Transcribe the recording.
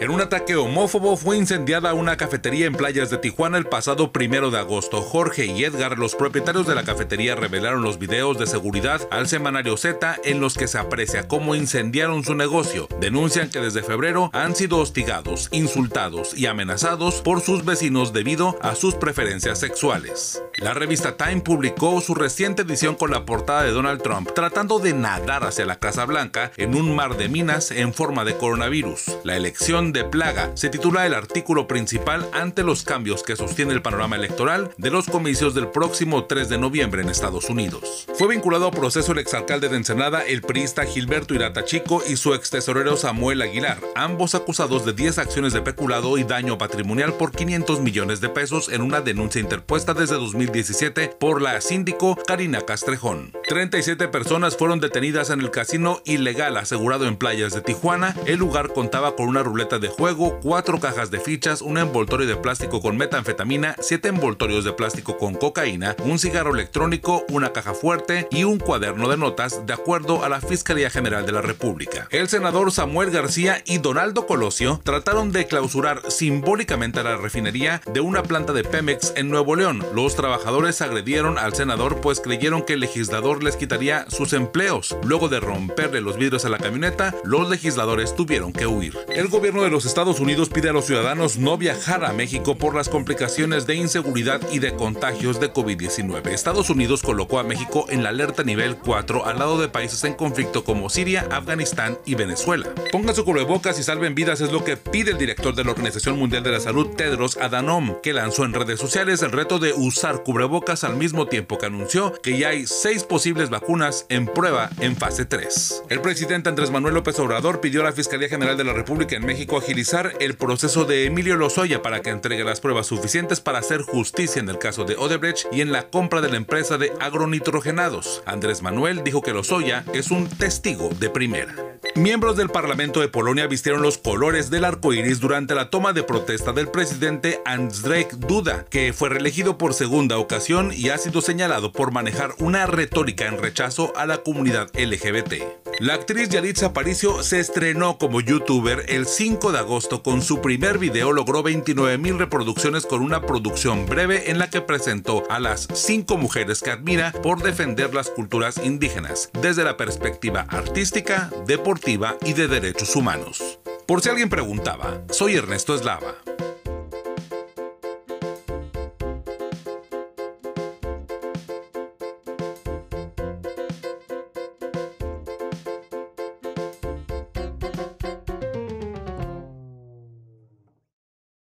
En un ataque homófobo fue incendiada una cafetería en playas de Tijuana el pasado primero de agosto. Jorge y Edgar, los propietarios de la cafetería, revelaron los videos de seguridad al semanario Z en los que se aprecia cómo incendiaron su negocio. Denuncian que desde febrero han sido hostigados, insultados y amenazados por sus vecinos debido a sus preferencias sexuales. La revista Time publicó su reciente edición con la portada de Donald Trump tratando de nadar hacia la Casa Blanca en un mar de minas en forma de coronavirus. La elección de plaga se titula el artículo principal ante los cambios que sostiene el panorama electoral de los comicios del próximo 3 de noviembre en Estados Unidos. Fue vinculado a proceso el exalcalde de Ensenada, el priista Gilberto Irata Chico y su ex tesorero Samuel Aguilar, ambos acusados de 10 acciones de peculado y daño patrimonial por 500 millones de pesos en una denuncia interpuesta desde 2017 por la síndico Karina Castrejón. 37 personas fueron detenidas en el casino ilegal asegurado en playas de Tijuana. El lugar contaba con una ruleta de juego, cuatro cajas de fichas, un envoltorio de plástico con metanfetamina, siete envoltorios de plástico con cocaína, un cigarro electrónico, una caja fuerte y un cuaderno de notas, de acuerdo a la Fiscalía General de la República. El senador Samuel García y Donaldo Colosio trataron de clausurar simbólicamente a la refinería de una planta de Pemex en Nuevo León. Los trabajadores agredieron al senador pues creyeron que el legislador les quitaría sus empleos. Luego de romperle los vidrios a la camioneta, los legisladores tuvieron que huir. El gobierno de los Estados Unidos pide a los ciudadanos no viajar a México por las complicaciones de inseguridad y de contagios de COVID-19. Estados Unidos colocó a México en la alerta nivel 4 al lado de países en conflicto como Siria, Afganistán y Venezuela. Pongan su cubrebocas y salven vidas es lo que pide el director de la Organización Mundial de la Salud, Tedros Adhanom, que lanzó en redes sociales el reto de usar cubrebocas al mismo tiempo que anunció que ya hay seis posibles vacunas en prueba en fase 3. El presidente Andrés Manuel López Obrador pidió a la Fiscalía General de la República en México agilizar el proceso de Emilio Lozoya para que entregue las pruebas suficientes para hacer justicia en el caso de Odebrecht y en la compra de la empresa de agronitrogenados. Andrés Manuel dijo que Lozoya es un testigo de primera. Miembros del Parlamento de Polonia vistieron los colores del arco iris durante la toma de protesta del presidente Andrzej Duda, que fue reelegido por segunda ocasión y ha sido señalado por manejar una retórica en rechazo a la comunidad LGBT. La actriz Yalitza Aparicio se estrenó como youtuber el 5 de agosto con su primer video logró 29 mil reproducciones con una producción breve en la que presentó a las cinco mujeres que admira por defender las culturas indígenas desde la perspectiva artística, deportiva y de derechos humanos. Por si alguien preguntaba, soy Ernesto Eslava.